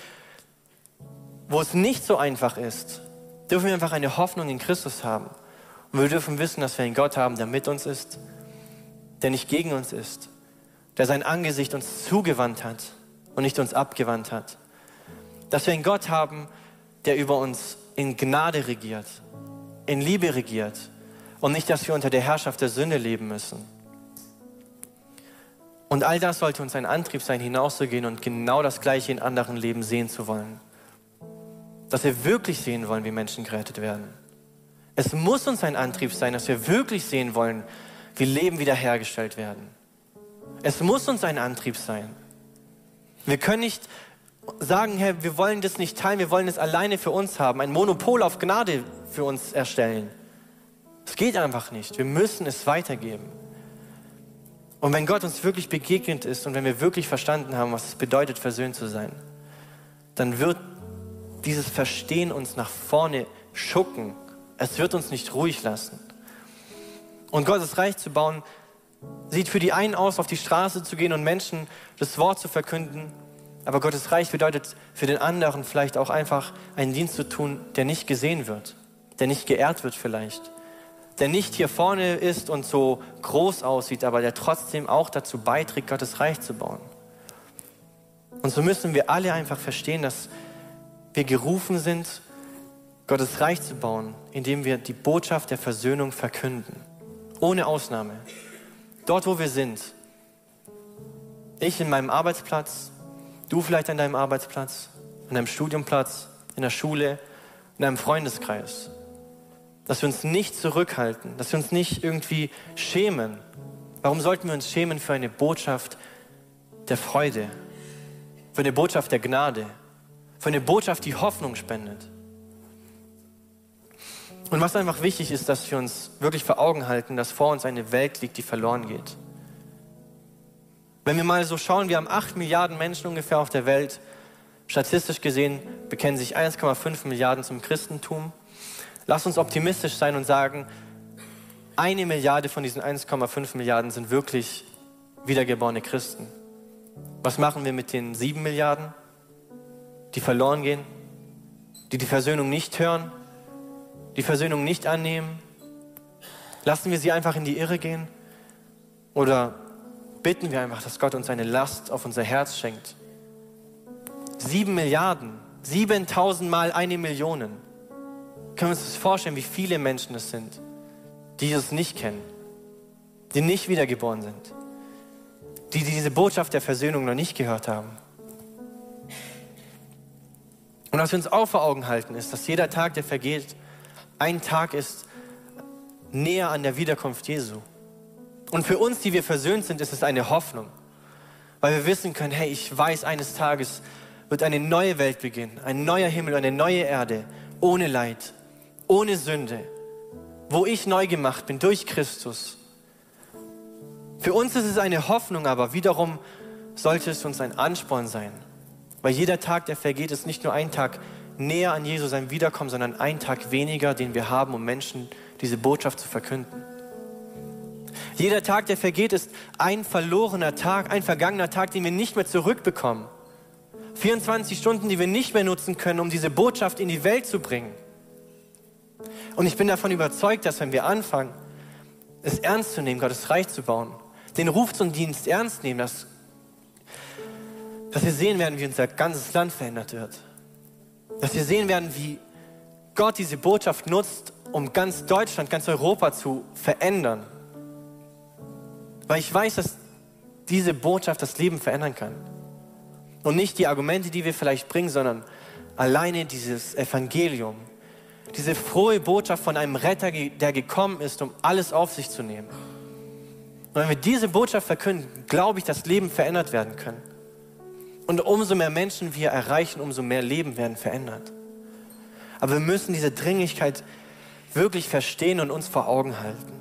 wo es nicht so einfach ist, dürfen wir einfach eine Hoffnung in Christus haben. Und wir dürfen wissen, dass wir einen Gott haben, der mit uns ist, der nicht gegen uns ist, der sein Angesicht uns zugewandt hat und nicht uns abgewandt hat. Dass wir einen Gott haben, der über uns in Gnade regiert, in Liebe regiert und nicht, dass wir unter der Herrschaft der Sünde leben müssen. Und all das sollte uns ein Antrieb sein, hinauszugehen und genau das Gleiche in anderen Leben sehen zu wollen. Dass wir wirklich sehen wollen, wie Menschen gerettet werden. Es muss uns ein Antrieb sein, dass wir wirklich sehen wollen, wie Leben wiederhergestellt werden. Es muss uns ein Antrieb sein. Wir können nicht sagen, Herr, wir wollen das nicht teilen, wir wollen es alleine für uns haben, ein Monopol auf Gnade für uns erstellen. Es geht einfach nicht. Wir müssen es weitergeben. Und wenn Gott uns wirklich begegnet ist und wenn wir wirklich verstanden haben, was es bedeutet, versöhnt zu sein, dann wird dieses Verstehen uns nach vorne schucken. Es wird uns nicht ruhig lassen. Und Gottes Reich zu bauen, sieht für die einen aus, auf die Straße zu gehen und Menschen das Wort zu verkünden. Aber Gottes Reich bedeutet für den anderen vielleicht auch einfach einen Dienst zu tun, der nicht gesehen wird, der nicht geehrt wird vielleicht, der nicht hier vorne ist und so groß aussieht, aber der trotzdem auch dazu beiträgt, Gottes Reich zu bauen. Und so müssen wir alle einfach verstehen, dass wir gerufen sind, Gottes Reich zu bauen, indem wir die Botschaft der Versöhnung verkünden. Ohne Ausnahme. Dort, wo wir sind. Ich in meinem Arbeitsplatz, du vielleicht an deinem Arbeitsplatz, an deinem Studiumplatz, in der Schule, in deinem Freundeskreis. Dass wir uns nicht zurückhalten, dass wir uns nicht irgendwie schämen. Warum sollten wir uns schämen für eine Botschaft der Freude, für eine Botschaft der Gnade, für eine Botschaft, die Hoffnung spendet? Und was einfach wichtig ist, dass wir uns wirklich vor Augen halten, dass vor uns eine Welt liegt, die verloren geht. Wenn wir mal so schauen, wir haben acht Milliarden Menschen ungefähr auf der Welt. Statistisch gesehen bekennen sich 1,5 Milliarden zum Christentum. Lass uns optimistisch sein und sagen, eine Milliarde von diesen 1,5 Milliarden sind wirklich wiedergeborene Christen. Was machen wir mit den sieben Milliarden, die verloren gehen, die die Versöhnung nicht hören, die Versöhnung nicht annehmen? Lassen wir sie einfach in die Irre gehen? Oder bitten wir einfach, dass Gott uns eine Last auf unser Herz schenkt? Sieben Milliarden, siebentausend mal eine Million. Können wir uns das vorstellen, wie viele Menschen es sind, die Jesus nicht kennen, die nicht wiedergeboren sind, die diese Botschaft der Versöhnung noch nicht gehört haben? Und was wir uns auch vor Augen halten, ist, dass jeder Tag, der vergeht, ein Tag ist näher an der Wiederkunft Jesu. Und für uns, die wir versöhnt sind, ist es eine Hoffnung, weil wir wissen können, hey, ich weiß, eines Tages wird eine neue Welt beginnen, ein neuer Himmel, eine neue Erde, ohne Leid, ohne Sünde, wo ich neu gemacht bin durch Christus. Für uns ist es eine Hoffnung, aber wiederum sollte es uns ein Ansporn sein, weil jeder Tag, der vergeht, ist nicht nur ein Tag, näher an Jesus sein Wiederkommen, sondern einen Tag weniger, den wir haben, um Menschen diese Botschaft zu verkünden. Jeder Tag, der vergeht, ist ein verlorener Tag, ein vergangener Tag, den wir nicht mehr zurückbekommen. 24 Stunden, die wir nicht mehr nutzen können, um diese Botschaft in die Welt zu bringen. Und ich bin davon überzeugt, dass wenn wir anfangen, es ernst zu nehmen, Gottes Reich zu bauen, den Ruf zum Dienst ernst nehmen, dass, dass wir sehen werden, wie unser ganzes Land verändert wird dass wir sehen werden, wie Gott diese Botschaft nutzt, um ganz Deutschland, ganz Europa zu verändern. Weil ich weiß, dass diese Botschaft das Leben verändern kann. Und nicht die Argumente, die wir vielleicht bringen, sondern alleine dieses Evangelium, diese frohe Botschaft von einem Retter, der gekommen ist, um alles auf sich zu nehmen. Und wenn wir diese Botschaft verkünden, glaube ich, dass Leben verändert werden können. Und umso mehr Menschen wir erreichen, umso mehr Leben werden verändert. Aber wir müssen diese Dringlichkeit wirklich verstehen und uns vor Augen halten.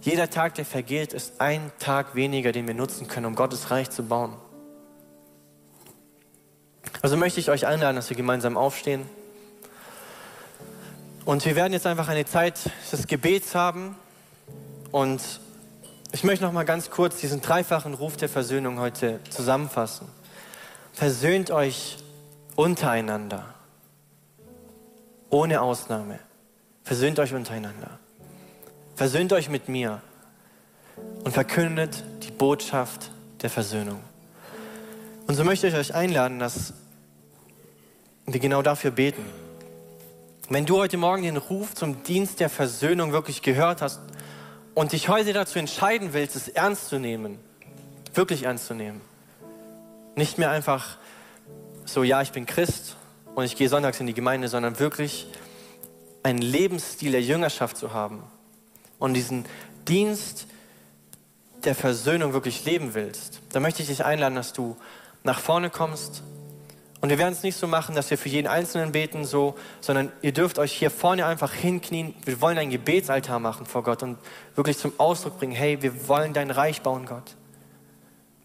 Jeder Tag, der vergeht, ist ein Tag weniger, den wir nutzen können, um Gottes Reich zu bauen. Also möchte ich euch einladen, dass wir gemeinsam aufstehen. Und wir werden jetzt einfach eine Zeit des Gebets haben. Und ich möchte noch mal ganz kurz diesen dreifachen Ruf der Versöhnung heute zusammenfassen. Versöhnt euch untereinander. Ohne Ausnahme. Versöhnt euch untereinander. Versöhnt euch mit mir und verkündet die Botschaft der Versöhnung. Und so möchte ich euch einladen, dass wir genau dafür beten. Wenn du heute Morgen den Ruf zum Dienst der Versöhnung wirklich gehört hast und dich heute dazu entscheiden willst, es ernst zu nehmen, wirklich ernst zu nehmen, nicht mehr einfach so, ja, ich bin Christ und ich gehe sonntags in die Gemeinde, sondern wirklich einen Lebensstil der Jüngerschaft zu haben und diesen Dienst der Versöhnung wirklich leben willst, dann möchte ich dich einladen, dass du nach vorne kommst. Und wir werden es nicht so machen, dass wir für jeden Einzelnen beten, so, sondern ihr dürft euch hier vorne einfach hinknien. Wir wollen einen Gebetsaltar machen vor Gott und wirklich zum Ausdruck bringen, hey, wir wollen dein Reich bauen, Gott.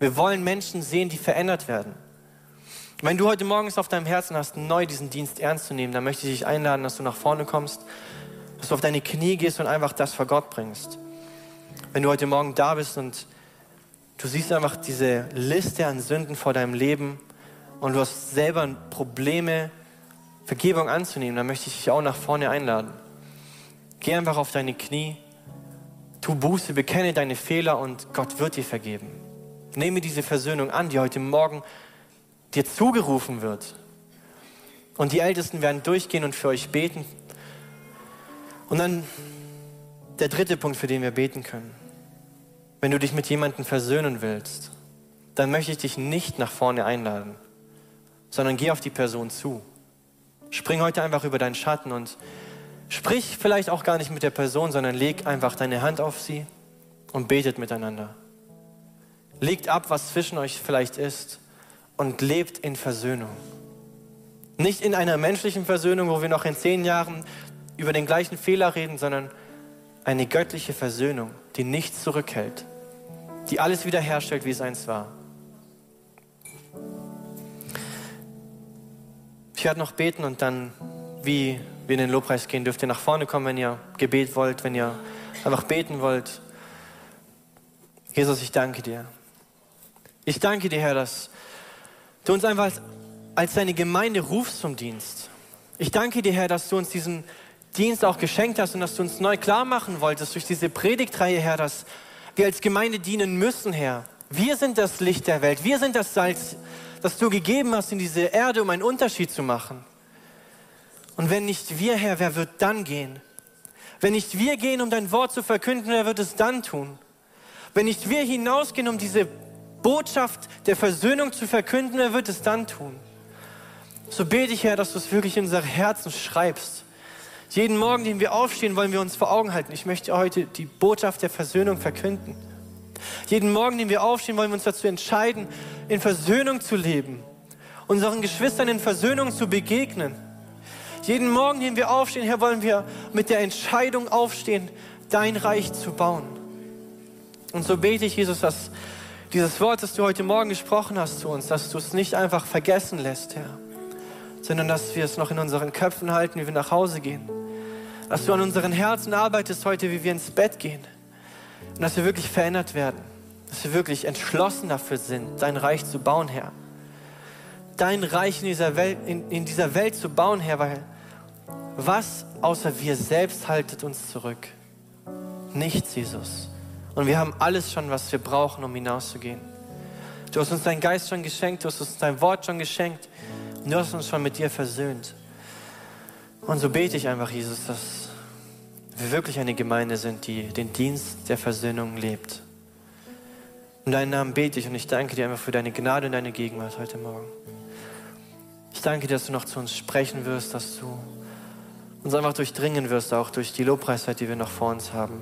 Wir wollen Menschen sehen, die verändert werden. Wenn du heute morgens auf deinem Herzen hast, neu diesen Dienst ernst zu nehmen, dann möchte ich dich einladen, dass du nach vorne kommst, dass du auf deine Knie gehst und einfach das vor Gott bringst. Wenn du heute Morgen da bist und du siehst einfach diese Liste an Sünden vor deinem Leben und du hast selber Probleme, Vergebung anzunehmen, dann möchte ich dich auch nach vorne einladen. Geh einfach auf deine Knie, tu Buße, bekenne deine Fehler und Gott wird dir vergeben. Nehme diese Versöhnung an, die heute Morgen dir zugerufen wird. Und die Ältesten werden durchgehen und für euch beten. Und dann der dritte Punkt, für den wir beten können. Wenn du dich mit jemandem versöhnen willst, dann möchte ich dich nicht nach vorne einladen, sondern geh auf die Person zu. Spring heute einfach über deinen Schatten und sprich vielleicht auch gar nicht mit der Person, sondern leg einfach deine Hand auf sie und betet miteinander. Legt ab, was zwischen euch vielleicht ist und lebt in Versöhnung. Nicht in einer menschlichen Versöhnung, wo wir noch in zehn Jahren über den gleichen Fehler reden, sondern eine göttliche Versöhnung, die nichts zurückhält, die alles wiederherstellt, wie es einst war. Ich werde noch beten und dann, wie wir in den Lobpreis gehen, dürft ihr nach vorne kommen, wenn ihr Gebet wollt, wenn ihr einfach beten wollt. Jesus, ich danke dir. Ich danke dir, Herr, dass du uns einfach als, als deine Gemeinde rufst zum Dienst. Ich danke dir, Herr, dass du uns diesen Dienst auch geschenkt hast und dass du uns neu klar machen wolltest durch diese Predigtreihe, Herr, dass wir als Gemeinde dienen müssen, Herr. Wir sind das Licht der Welt. Wir sind das Salz, das du gegeben hast in diese Erde, um einen Unterschied zu machen. Und wenn nicht wir, Herr, wer wird dann gehen? Wenn nicht wir gehen, um dein Wort zu verkünden, wer wird es dann tun? Wenn nicht wir hinausgehen, um diese Botschaft der Versöhnung zu verkünden, wer wird es dann tun? So bete ich, Herr, dass du es wirklich in unser Herzen schreibst. Jeden Morgen, den wir aufstehen, wollen wir uns vor Augen halten. Ich möchte heute die Botschaft der Versöhnung verkünden. Jeden Morgen, den wir aufstehen, wollen wir uns dazu entscheiden, in Versöhnung zu leben, unseren Geschwistern in Versöhnung zu begegnen. Jeden Morgen, den wir aufstehen, Herr, wollen wir mit der Entscheidung aufstehen, dein Reich zu bauen. Und so bete ich, Jesus, dass dieses Wort, das du heute Morgen gesprochen hast zu uns, dass du es nicht einfach vergessen lässt, Herr, sondern dass wir es noch in unseren Köpfen halten, wie wir nach Hause gehen. Dass du an unseren Herzen arbeitest heute, wie wir ins Bett gehen. Und dass wir wirklich verändert werden. Dass wir wirklich entschlossen dafür sind, dein Reich zu bauen, Herr. Dein Reich in dieser Welt, in, in dieser Welt zu bauen, Herr, weil was außer wir selbst haltet uns zurück? Nichts, Jesus. Und wir haben alles schon, was wir brauchen, um hinauszugehen. Du hast uns deinen Geist schon geschenkt, du hast uns dein Wort schon geschenkt und du hast uns schon mit dir versöhnt. Und so bete ich einfach, Jesus, dass wir wirklich eine Gemeinde sind, die den Dienst der Versöhnung lebt. In deinen Namen bete ich und ich danke dir einfach für deine Gnade und deine Gegenwart heute Morgen. Ich danke dir, dass du noch zu uns sprechen wirst, dass du uns einfach durchdringen wirst, auch durch die Lobpreiszeit, die wir noch vor uns haben